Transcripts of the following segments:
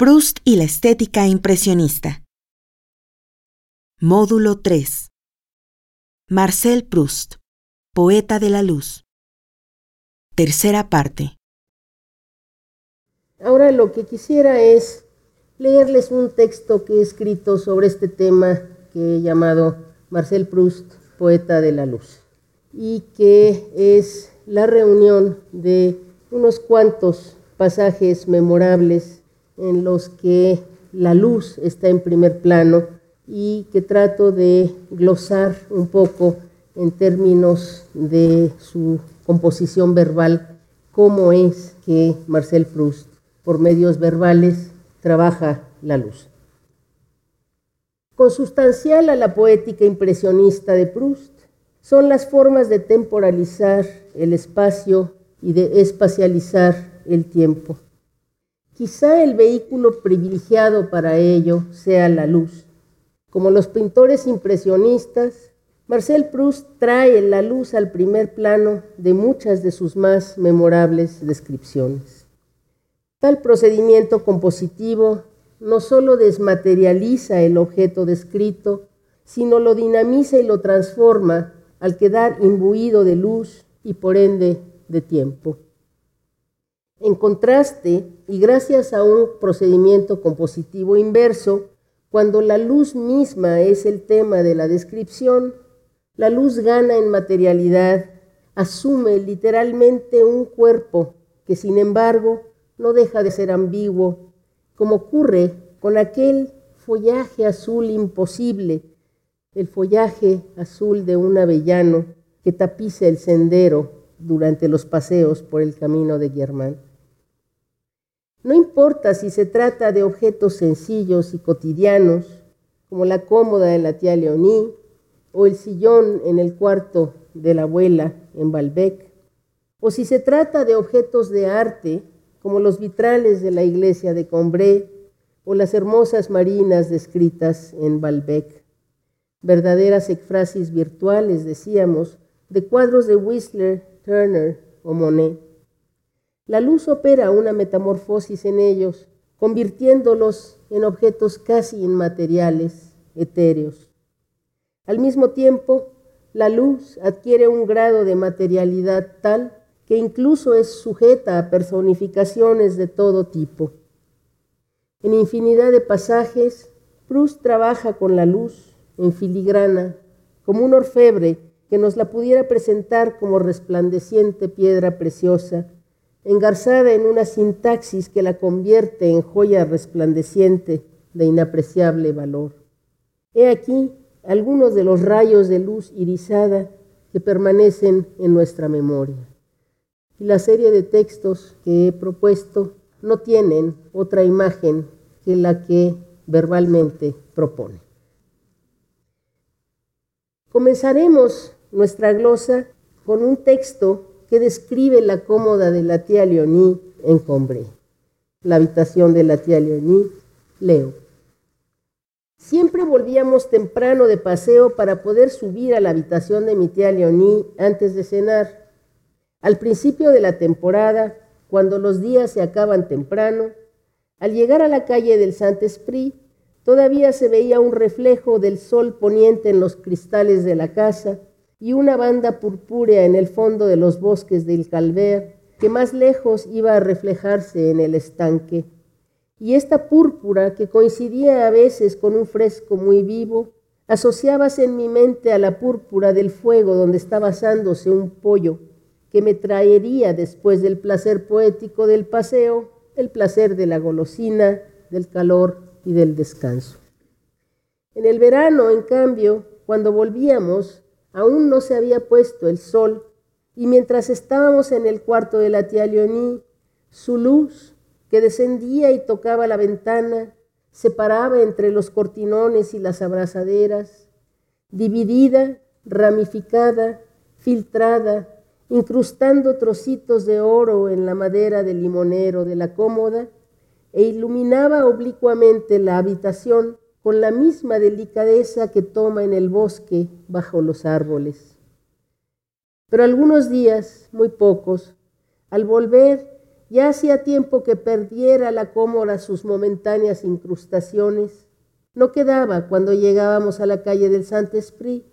Proust y la estética impresionista. Módulo 3. Marcel Proust, poeta de la luz. Tercera parte. Ahora lo que quisiera es leerles un texto que he escrito sobre este tema que he llamado Marcel Proust, poeta de la luz, y que es la reunión de unos cuantos pasajes memorables en los que la luz está en primer plano y que trato de glosar un poco en términos de su composición verbal, cómo es que Marcel Proust, por medios verbales, trabaja la luz. Consustancial a la poética impresionista de Proust son las formas de temporalizar el espacio y de espacializar el tiempo. Quizá el vehículo privilegiado para ello sea la luz. Como los pintores impresionistas, Marcel Proust trae la luz al primer plano de muchas de sus más memorables descripciones. Tal procedimiento compositivo no solo desmaterializa el objeto descrito, sino lo dinamiza y lo transforma al quedar imbuido de luz y por ende de tiempo. En contraste, y gracias a un procedimiento compositivo inverso, cuando la luz misma es el tema de la descripción, la luz gana en materialidad, asume literalmente un cuerpo que sin embargo no deja de ser ambiguo, como ocurre con aquel follaje azul imposible, el follaje azul de un avellano que tapiza el sendero durante los paseos por el camino de Guillermán. No importa si se trata de objetos sencillos y cotidianos, como la cómoda de la tía Leonie o el sillón en el cuarto de la abuela en Balbec, o si se trata de objetos de arte, como los vitrales de la iglesia de Combré o las hermosas marinas descritas en Balbec. Verdaderas ekphrasis virtuales, decíamos, de cuadros de Whistler, Turner o Monet. La luz opera una metamorfosis en ellos, convirtiéndolos en objetos casi inmateriales, etéreos. Al mismo tiempo, la luz adquiere un grado de materialidad tal que incluso es sujeta a personificaciones de todo tipo. En infinidad de pasajes, Proust trabaja con la luz en filigrana, como un orfebre que nos la pudiera presentar como resplandeciente piedra preciosa engarzada en una sintaxis que la convierte en joya resplandeciente de inapreciable valor. He aquí algunos de los rayos de luz irisada que permanecen en nuestra memoria. Y la serie de textos que he propuesto no tienen otra imagen que la que verbalmente propone. Comenzaremos nuestra glosa con un texto que describe la cómoda de la tía Leonie en Combré. La habitación de la tía Leonie, leo. Siempre volvíamos temprano de paseo para poder subir a la habitación de mi tía Leonie antes de cenar. Al principio de la temporada, cuando los días se acaban temprano, al llegar a la calle del Saint-Esprit, todavía se veía un reflejo del sol poniente en los cristales de la casa y una banda purpúrea en el fondo de los bosques del Calver, que más lejos iba a reflejarse en el estanque. Y esta púrpura, que coincidía a veces con un fresco muy vivo, asociábase en mi mente a la púrpura del fuego donde estaba asándose un pollo, que me traería después del placer poético del paseo, el placer de la golosina, del calor y del descanso. En el verano, en cambio, cuando volvíamos, Aún no se había puesto el sol y mientras estábamos en el cuarto de la tía Leonie, su luz, que descendía y tocaba la ventana, se paraba entre los cortinones y las abrazaderas, dividida, ramificada, filtrada, incrustando trocitos de oro en la madera del limonero de la cómoda, e iluminaba oblicuamente la habitación con la misma delicadeza que toma en el bosque bajo los árboles. Pero algunos días, muy pocos, al volver Ya hacía tiempo que perdiera la cómoda sus momentáneas incrustaciones. No quedaba, cuando llegábamos a la calle del Saint-Esprit,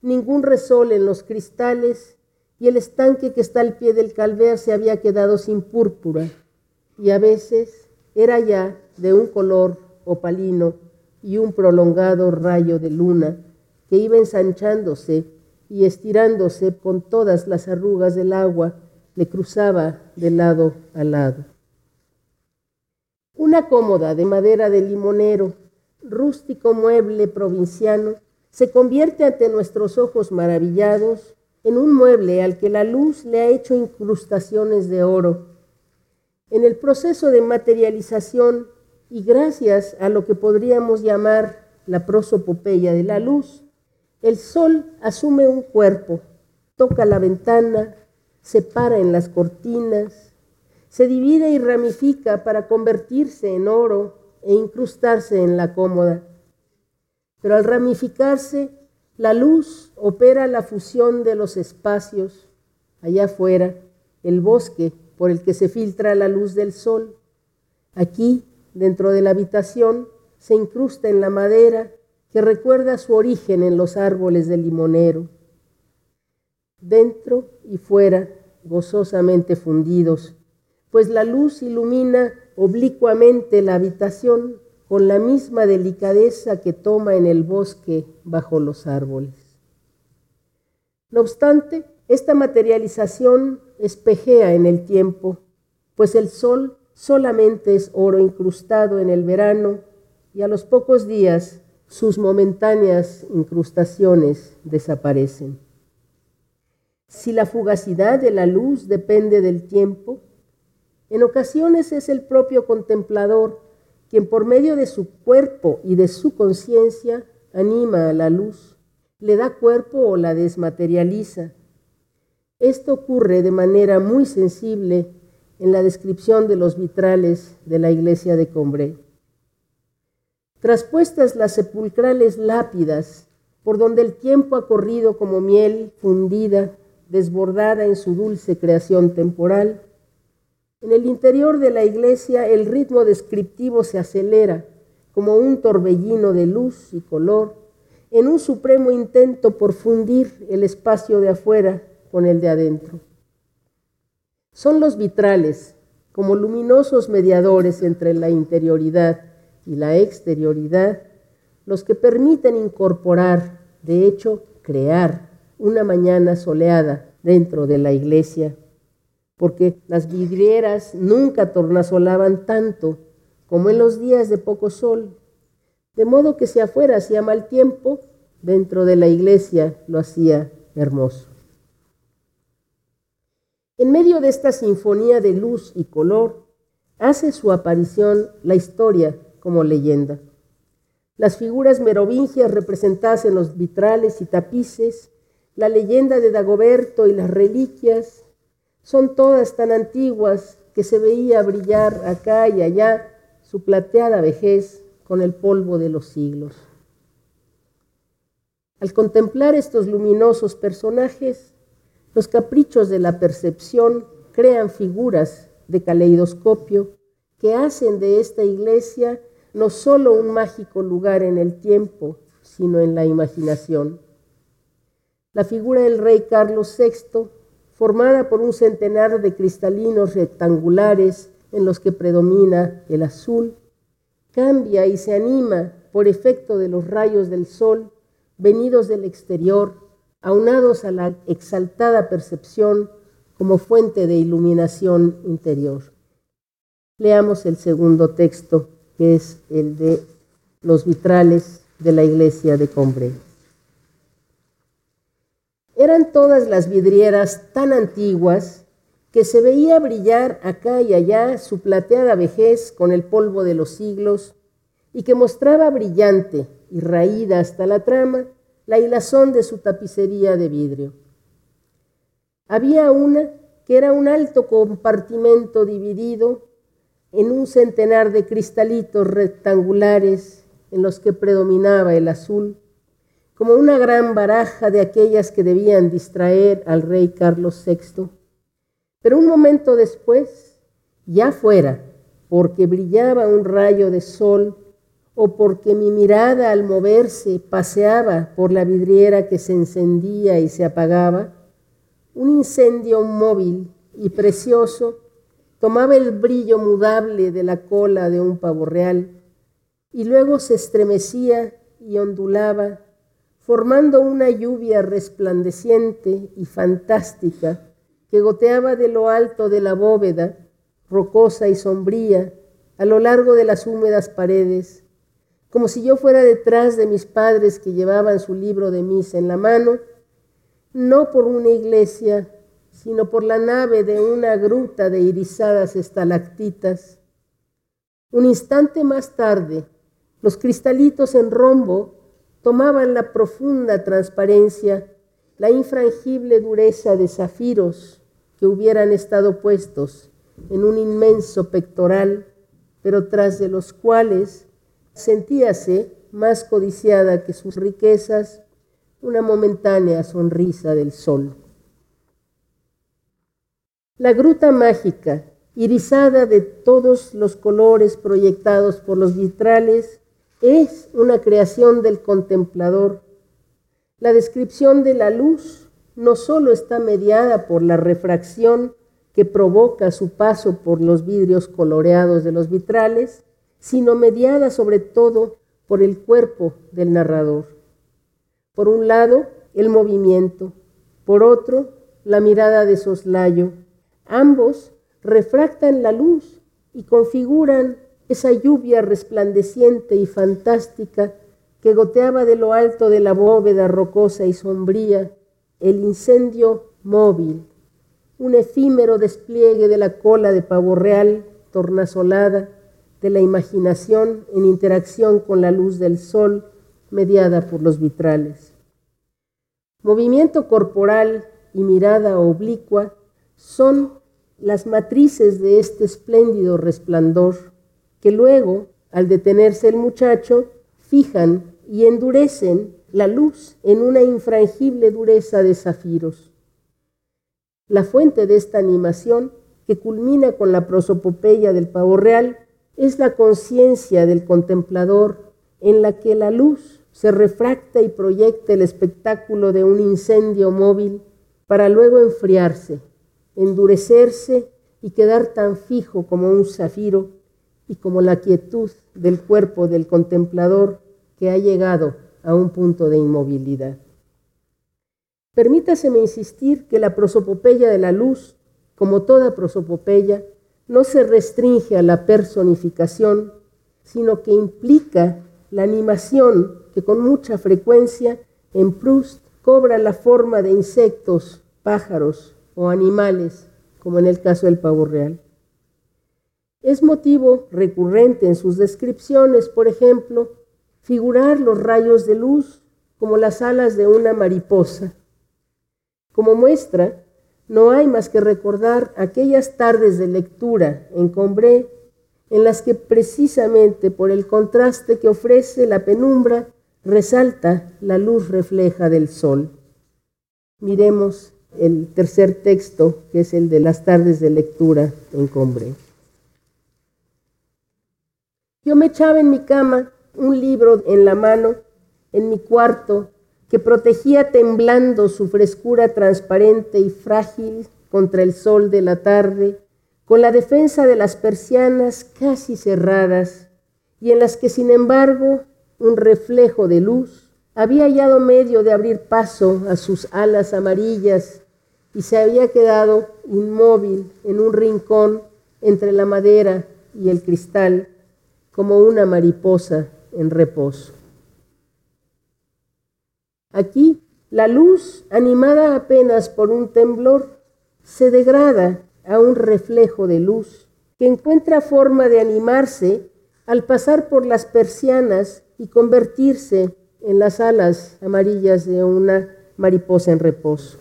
ningún resol en los cristales y el estanque que está al pie del calver se había quedado sin púrpura y a veces era ya de un color opalino y un prolongado rayo de luna que iba ensanchándose y estirándose con todas las arrugas del agua le cruzaba de lado a lado. Una cómoda de madera de limonero, rústico mueble provinciano, se convierte ante nuestros ojos maravillados en un mueble al que la luz le ha hecho incrustaciones de oro. En el proceso de materialización y gracias a lo que podríamos llamar la prosopopeya de la luz, el sol asume un cuerpo, toca la ventana, se para en las cortinas, se divide y ramifica para convertirse en oro e incrustarse en la cómoda. Pero al ramificarse, la luz opera la fusión de los espacios, allá afuera, el bosque por el que se filtra la luz del sol. Aquí, dentro de la habitación, se incrusta en la madera que recuerda su origen en los árboles del limonero dentro y fuera, gozosamente fundidos, pues la luz ilumina oblicuamente la habitación con la misma delicadeza que toma en el bosque bajo los árboles. No obstante, esta materialización espejea en el tiempo, pues el sol solamente es oro incrustado en el verano y a los pocos días sus momentáneas incrustaciones desaparecen. Si la fugacidad de la luz depende del tiempo, en ocasiones es el propio contemplador quien por medio de su cuerpo y de su conciencia anima a la luz, le da cuerpo o la desmaterializa. Esto ocurre de manera muy sensible en la descripción de los vitrales de la iglesia de Combré. Traspuestas las sepulcrales lápidas, por donde el tiempo ha corrido como miel fundida, desbordada en su dulce creación temporal. En el interior de la iglesia el ritmo descriptivo se acelera como un torbellino de luz y color en un supremo intento por fundir el espacio de afuera con el de adentro. Son los vitrales, como luminosos mediadores entre la interioridad y la exterioridad, los que permiten incorporar, de hecho, crear una mañana soleada dentro de la iglesia, porque las vidrieras nunca tornasolaban tanto como en los días de poco sol, de modo que si afuera hacía mal tiempo, dentro de la iglesia lo hacía hermoso. En medio de esta sinfonía de luz y color, hace su aparición la historia como leyenda. Las figuras merovingias representadas en los vitrales y tapices la leyenda de Dagoberto y las reliquias son todas tan antiguas que se veía brillar acá y allá su plateada vejez con el polvo de los siglos. Al contemplar estos luminosos personajes, los caprichos de la percepción crean figuras de caleidoscopio que hacen de esta iglesia no solo un mágico lugar en el tiempo, sino en la imaginación. La figura del rey Carlos VI, formada por un centenar de cristalinos rectangulares en los que predomina el azul, cambia y se anima por efecto de los rayos del sol venidos del exterior, aunados a la exaltada percepción como fuente de iluminación interior. Leamos el segundo texto, que es el de los vitrales de la iglesia de Combré. Eran todas las vidrieras tan antiguas que se veía brillar acá y allá su plateada vejez con el polvo de los siglos y que mostraba brillante y raída hasta la trama la hilazón de su tapicería de vidrio. Había una que era un alto compartimento dividido en un centenar de cristalitos rectangulares en los que predominaba el azul como una gran baraja de aquellas que debían distraer al rey Carlos VI. Pero un momento después, ya fuera porque brillaba un rayo de sol o porque mi mirada al moverse paseaba por la vidriera que se encendía y se apagaba, un incendio móvil y precioso tomaba el brillo mudable de la cola de un pavo real y luego se estremecía y ondulaba, formando una lluvia resplandeciente y fantástica que goteaba de lo alto de la bóveda, rocosa y sombría, a lo largo de las húmedas paredes, como si yo fuera detrás de mis padres que llevaban su libro de misa en la mano, no por una iglesia, sino por la nave de una gruta de irisadas estalactitas. Un instante más tarde, los cristalitos en rombo tomaban la profunda transparencia, la infrangible dureza de zafiros que hubieran estado puestos en un inmenso pectoral, pero tras de los cuales sentíase más codiciada que sus riquezas una momentánea sonrisa del sol. La gruta mágica, irisada de todos los colores proyectados por los vitrales, es una creación del contemplador. La descripción de la luz no solo está mediada por la refracción que provoca su paso por los vidrios coloreados de los vitrales, sino mediada sobre todo por el cuerpo del narrador. Por un lado, el movimiento, por otro, la mirada de soslayo. Ambos refractan la luz y configuran esa lluvia resplandeciente y fantástica que goteaba de lo alto de la bóveda rocosa y sombría, el incendio móvil, un efímero despliegue de la cola de pavo real tornasolada, de la imaginación en interacción con la luz del sol mediada por los vitrales. Movimiento corporal y mirada oblicua son las matrices de este espléndido resplandor que luego, al detenerse el muchacho, fijan y endurecen la luz en una infrangible dureza de zafiros. La fuente de esta animación, que culmina con la prosopopeya del pavo real, es la conciencia del contemplador en la que la luz se refracta y proyecta el espectáculo de un incendio móvil para luego enfriarse, endurecerse y quedar tan fijo como un zafiro y como la quietud del cuerpo del contemplador que ha llegado a un punto de inmovilidad. Permítaseme insistir que la prosopopeya de la luz, como toda prosopopeya, no se restringe a la personificación, sino que implica la animación que con mucha frecuencia en Proust cobra la forma de insectos, pájaros o animales, como en el caso del pavo real. Es motivo recurrente en sus descripciones, por ejemplo, figurar los rayos de luz como las alas de una mariposa. Como muestra, no hay más que recordar aquellas tardes de lectura en Combré en las que precisamente por el contraste que ofrece la penumbra resalta la luz refleja del sol. Miremos el tercer texto, que es el de las tardes de lectura en Combré. Yo me echaba en mi cama un libro en la mano, en mi cuarto, que protegía temblando su frescura transparente y frágil contra el sol de la tarde, con la defensa de las persianas casi cerradas, y en las que, sin embargo, un reflejo de luz había hallado medio de abrir paso a sus alas amarillas y se había quedado inmóvil en un rincón entre la madera y el cristal, como una mariposa en reposo. Aquí la luz, animada apenas por un temblor, se degrada a un reflejo de luz que encuentra forma de animarse al pasar por las persianas y convertirse en las alas amarillas de una mariposa en reposo.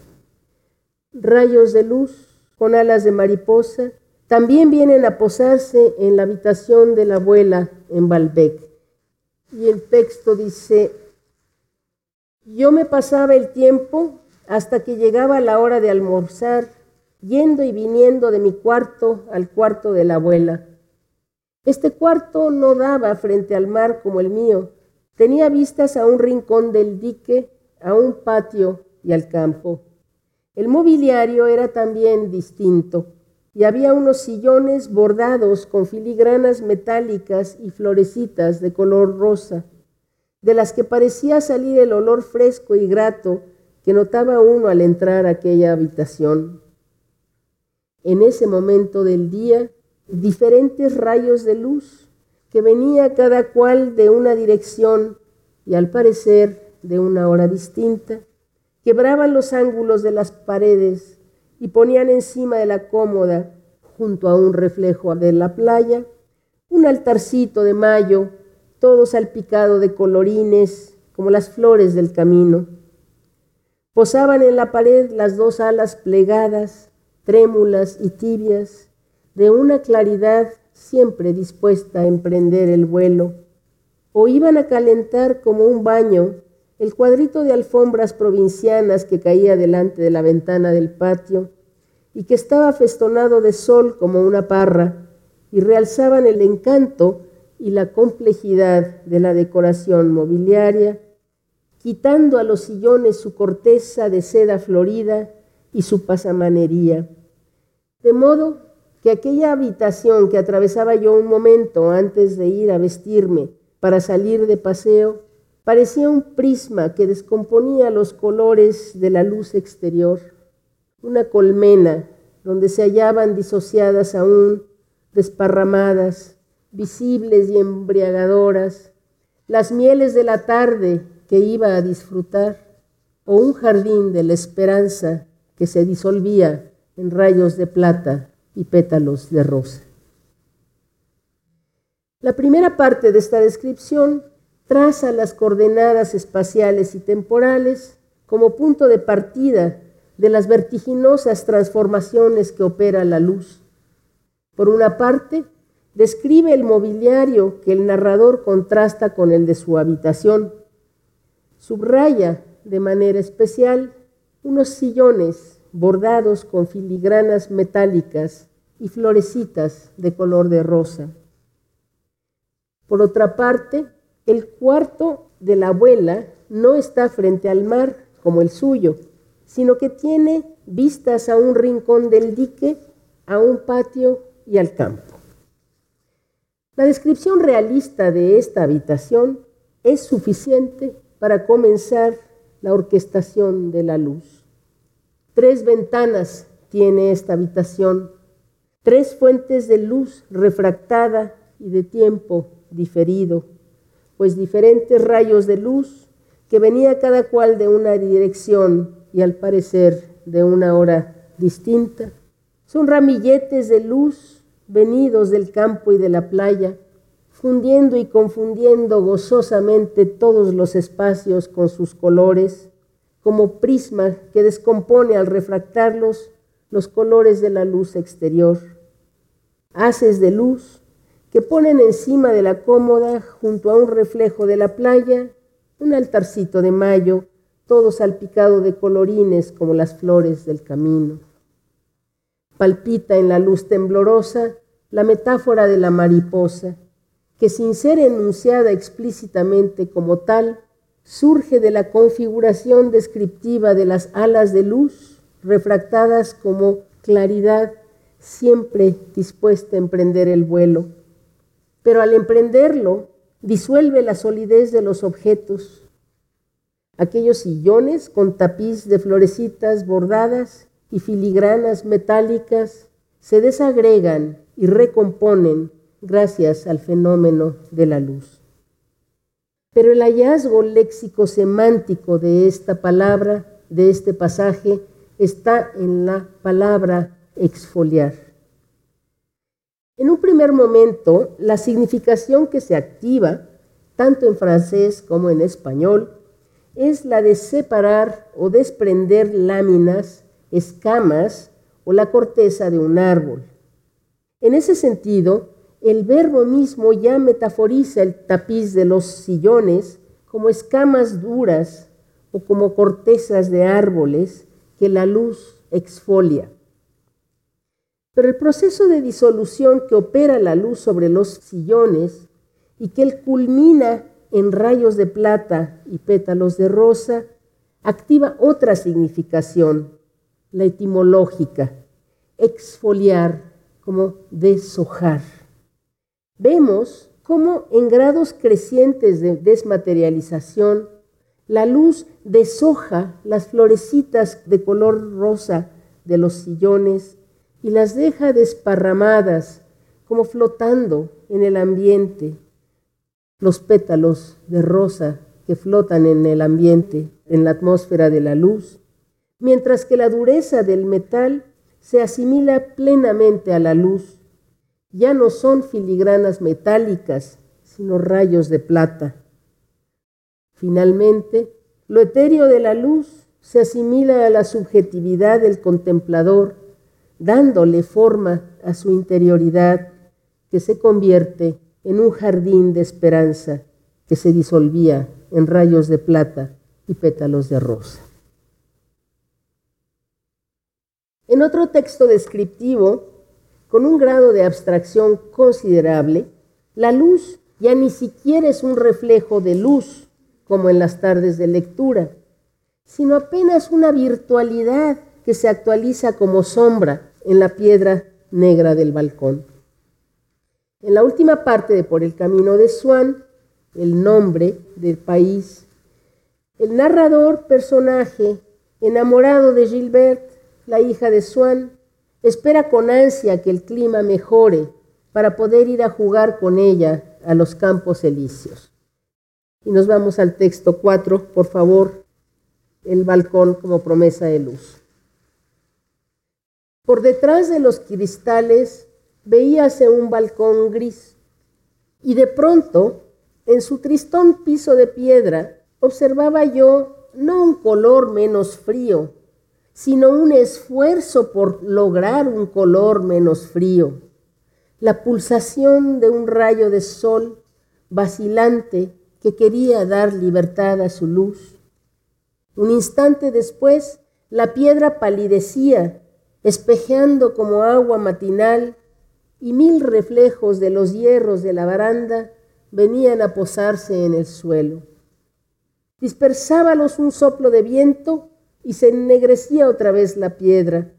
Rayos de luz con alas de mariposa también vienen a posarse en la habitación de la abuela en Balbec. Y el texto dice, yo me pasaba el tiempo hasta que llegaba la hora de almorzar yendo y viniendo de mi cuarto al cuarto de la abuela. Este cuarto no daba frente al mar como el mío. Tenía vistas a un rincón del dique, a un patio y al campo. El mobiliario era también distinto y había unos sillones bordados con filigranas metálicas y florecitas de color rosa, de las que parecía salir el olor fresco y grato que notaba uno al entrar a aquella habitación. En ese momento del día, diferentes rayos de luz que venía cada cual de una dirección y al parecer de una hora distinta, quebraban los ángulos de las paredes y ponían encima de la cómoda, junto a un reflejo de la playa, un altarcito de mayo, todo salpicado de colorines, como las flores del camino. Posaban en la pared las dos alas plegadas, trémulas y tibias, de una claridad siempre dispuesta a emprender el vuelo, o iban a calentar como un baño el cuadrito de alfombras provincianas que caía delante de la ventana del patio y que estaba festonado de sol como una parra y realzaban el encanto y la complejidad de la decoración mobiliaria, quitando a los sillones su corteza de seda florida y su pasamanería. De modo que aquella habitación que atravesaba yo un momento antes de ir a vestirme para salir de paseo, parecía un prisma que descomponía los colores de la luz exterior, una colmena donde se hallaban disociadas aún, desparramadas, visibles y embriagadoras, las mieles de la tarde que iba a disfrutar, o un jardín de la esperanza que se disolvía en rayos de plata y pétalos de rosa. La primera parte de esta descripción traza las coordenadas espaciales y temporales como punto de partida de las vertiginosas transformaciones que opera la luz. Por una parte, describe el mobiliario que el narrador contrasta con el de su habitación. Subraya de manera especial unos sillones bordados con filigranas metálicas y florecitas de color de rosa. Por otra parte, el cuarto de la abuela no está frente al mar como el suyo, sino que tiene vistas a un rincón del dique, a un patio y al campo. La descripción realista de esta habitación es suficiente para comenzar la orquestación de la luz. Tres ventanas tiene esta habitación, tres fuentes de luz refractada y de tiempo diferido, pues diferentes rayos de luz que venía cada cual de una dirección y al parecer de una hora distinta. Son ramilletes de luz venidos del campo y de la playa, fundiendo y confundiendo gozosamente todos los espacios con sus colores, como prisma que descompone al refractarlos los colores de la luz exterior. Haces de luz que ponen encima de la cómoda, junto a un reflejo de la playa, un altarcito de mayo, todo salpicado de colorines como las flores del camino. Palpita en la luz temblorosa la metáfora de la mariposa, que sin ser enunciada explícitamente como tal, surge de la configuración descriptiva de las alas de luz, refractadas como claridad, siempre dispuesta a emprender el vuelo. Pero al emprenderlo, disuelve la solidez de los objetos. Aquellos sillones con tapiz de florecitas bordadas y filigranas metálicas se desagregan y recomponen gracias al fenómeno de la luz. Pero el hallazgo léxico semántico de esta palabra, de este pasaje, está en la palabra exfoliar. En un primer momento, la significación que se activa, tanto en francés como en español, es la de separar o desprender láminas, escamas o la corteza de un árbol. En ese sentido, el verbo mismo ya metaforiza el tapiz de los sillones como escamas duras o como cortezas de árboles que la luz exfolia. Pero el proceso de disolución que opera la luz sobre los sillones y que él culmina en rayos de plata y pétalos de rosa, activa otra significación, la etimológica, exfoliar, como deshojar. Vemos cómo en grados crecientes de desmaterialización, la luz deshoja las florecitas de color rosa de los sillones y las deja desparramadas, como flotando en el ambiente. Los pétalos de rosa que flotan en el ambiente, en la atmósfera de la luz, mientras que la dureza del metal se asimila plenamente a la luz. Ya no son filigranas metálicas, sino rayos de plata. Finalmente, lo etéreo de la luz se asimila a la subjetividad del contemplador, dándole forma a su interioridad que se convierte en un jardín de esperanza que se disolvía en rayos de plata y pétalos de rosa. En otro texto descriptivo, con un grado de abstracción considerable, la luz ya ni siquiera es un reflejo de luz, como en las tardes de lectura, sino apenas una virtualidad que se actualiza como sombra en la piedra negra del balcón. En la última parte de Por el Camino de Swan, el nombre del país, el narrador personaje enamorado de Gilbert la hija de Swan, espera con ansia que el clima mejore para poder ir a jugar con ella a los campos elíseos. Y nos vamos al texto 4, por favor, el balcón como promesa de luz. Por detrás de los cristales veíase un balcón gris y de pronto, en su tristón piso de piedra, observaba yo no un color menos frío, sino un esfuerzo por lograr un color menos frío. La pulsación de un rayo de sol vacilante que quería dar libertad a su luz. Un instante después, la piedra palidecía, espejeando como agua matinal, y mil reflejos de los hierros de la baranda venían a posarse en el suelo. Dispersábalos un soplo de viento y se ennegrecía otra vez la piedra,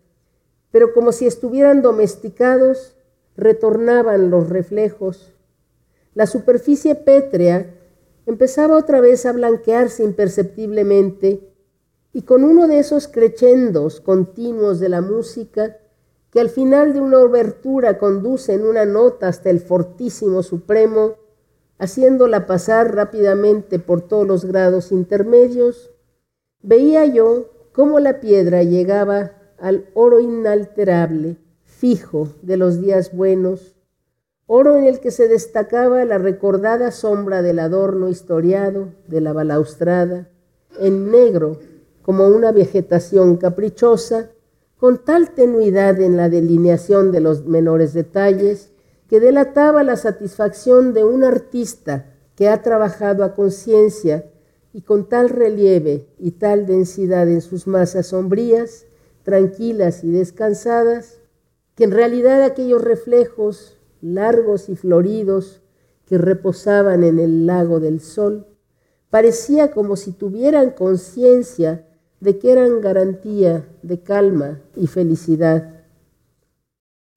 pero como si estuvieran domesticados, retornaban los reflejos. La superficie pétrea empezaba otra vez a blanquearse imperceptiblemente y con uno de esos crescendos continuos de la música que al final de una obertura conducen una nota hasta el fortísimo supremo, haciéndola pasar rápidamente por todos los grados intermedios, veía yo cómo la piedra llegaba al oro inalterable, fijo de los días buenos, oro en el que se destacaba la recordada sombra del adorno historiado de la balaustrada, en negro como una vegetación caprichosa, con tal tenuidad en la delineación de los menores detalles, que delataba la satisfacción de un artista que ha trabajado a conciencia y con tal relieve y tal densidad en sus masas sombrías, tranquilas y descansadas, que en realidad aquellos reflejos largos y floridos que reposaban en el lago del sol, parecía como si tuvieran conciencia de que eran garantía de calma y felicidad.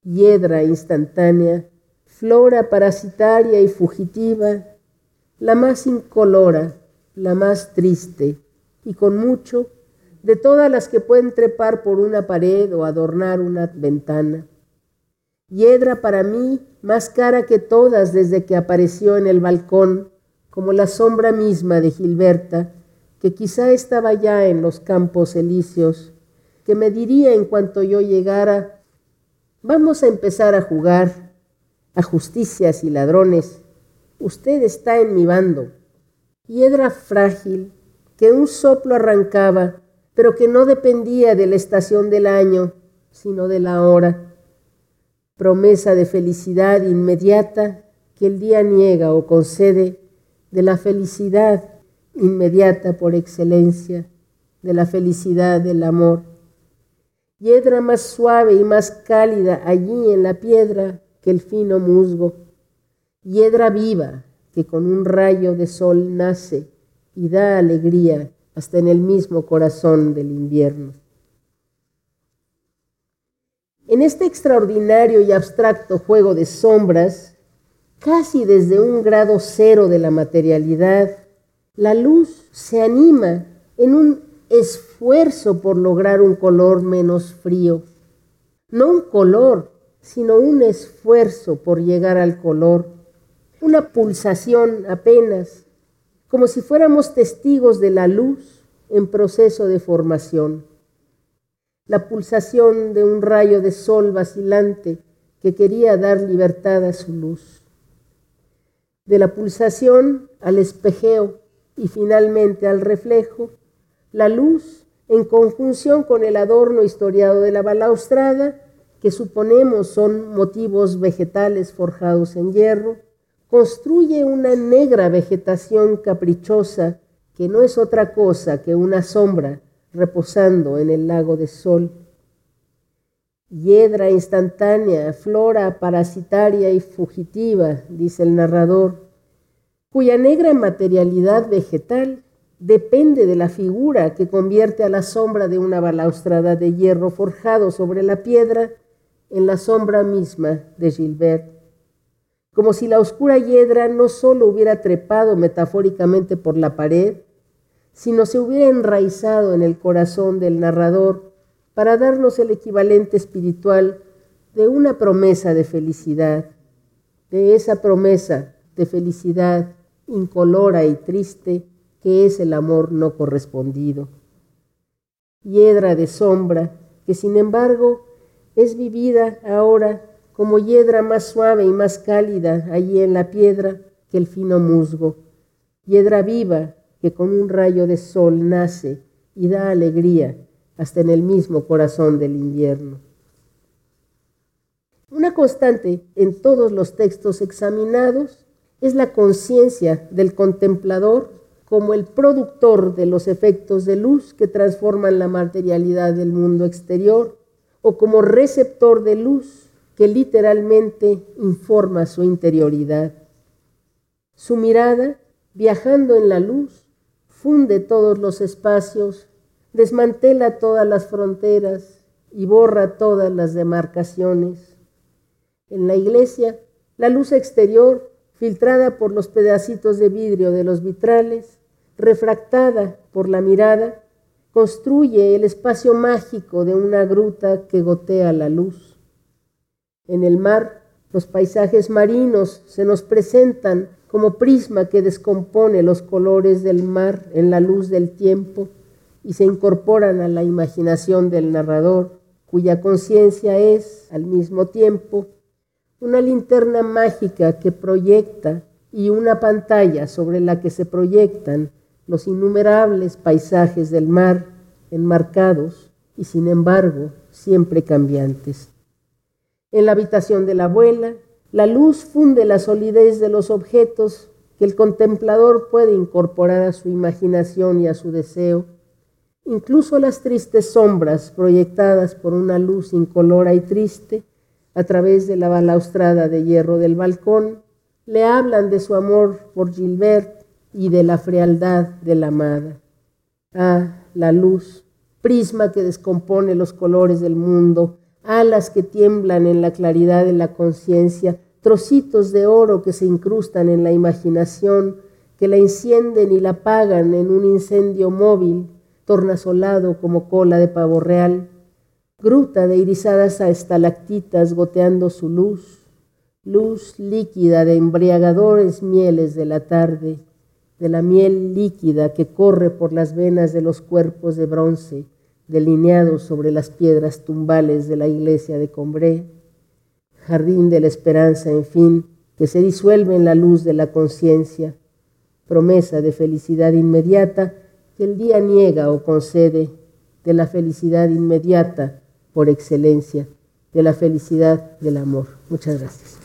Hiedra instantánea, flora parasitaria y fugitiva, la más incolora, la más triste, y con mucho, de todas las que pueden trepar por una pared o adornar una ventana. Hiedra para mí más cara que todas desde que apareció en el balcón, como la sombra misma de Gilberta, que quizá estaba ya en los campos elíseos, que me diría en cuanto yo llegara, vamos a empezar a jugar. A justicias y ladrones, usted está en mi bando piedra frágil que un soplo arrancaba, pero que no dependía de la estación del año, sino de la hora. Promesa de felicidad inmediata que el día niega o concede, de la felicidad inmediata por excelencia, de la felicidad del amor. hiedra más suave y más cálida allí en la piedra que el fino musgo, hiedra viva que con un rayo de sol nace y da alegría hasta en el mismo corazón del invierno. En este extraordinario y abstracto juego de sombras, casi desde un grado cero de la materialidad, la luz se anima en un esfuerzo por lograr un color menos frío. No un color, sino un esfuerzo por llegar al color, una pulsación apenas, como si fuéramos testigos de la luz en proceso de formación la pulsación de un rayo de sol vacilante que quería dar libertad a su luz. De la pulsación al espejeo y finalmente al reflejo, la luz, en conjunción con el adorno historiado de la balaustrada, que suponemos son motivos vegetales forjados en hierro, construye una negra vegetación caprichosa que no es otra cosa que una sombra reposando en el lago de sol. Hiedra instantánea, flora parasitaria y fugitiva, dice el narrador, cuya negra materialidad vegetal depende de la figura que convierte a la sombra de una balaustrada de hierro forjado sobre la piedra en la sombra misma de Gilbert. Como si la oscura hiedra no sólo hubiera trepado metafóricamente por la pared, sino se hubiera enraizado en el corazón del narrador para darnos el equivalente espiritual de una promesa de felicidad, de esa promesa de felicidad incolora y triste que es el amor no correspondido. Hiedra de sombra que sin embargo es vivida ahora como hiedra más suave y más cálida allí en la piedra que el fino musgo, hiedra viva que con un rayo de sol nace y da alegría hasta en el mismo corazón del invierno. Una constante en todos los textos examinados es la conciencia del contemplador como el productor de los efectos de luz que transforman la materialidad del mundo exterior o como receptor de luz que literalmente informa su interioridad. Su mirada, viajando en la luz, funde todos los espacios, desmantela todas las fronteras y borra todas las demarcaciones. En la iglesia, la luz exterior, filtrada por los pedacitos de vidrio de los vitrales, refractada por la mirada, construye el espacio mágico de una gruta que gotea la luz. En el mar, los paisajes marinos se nos presentan como prisma que descompone los colores del mar en la luz del tiempo y se incorporan a la imaginación del narrador, cuya conciencia es, al mismo tiempo, una linterna mágica que proyecta y una pantalla sobre la que se proyectan los innumerables paisajes del mar enmarcados y sin embargo siempre cambiantes. En la habitación de la abuela, la luz funde la solidez de los objetos que el contemplador puede incorporar a su imaginación y a su deseo. Incluso las tristes sombras proyectadas por una luz incolora y triste a través de la balaustrada de hierro del balcón le hablan de su amor por Gilbert y de la frialdad de la amada. Ah, la luz, prisma que descompone los colores del mundo, alas que tiemblan en la claridad de la conciencia, trocitos de oro que se incrustan en la imaginación, que la encienden y la apagan en un incendio móvil, tornasolado como cola de pavo real, gruta de irisadas estalactitas goteando su luz, luz líquida de embriagadores mieles de la tarde, de la miel líquida que corre por las venas de los cuerpos de bronce, delineados sobre las piedras tumbales de la iglesia de Combré, jardín de la esperanza, en fin, que se disuelve en la luz de la conciencia, promesa de felicidad inmediata que el día niega o concede, de la felicidad inmediata por excelencia, de la felicidad del amor. Muchas gracias.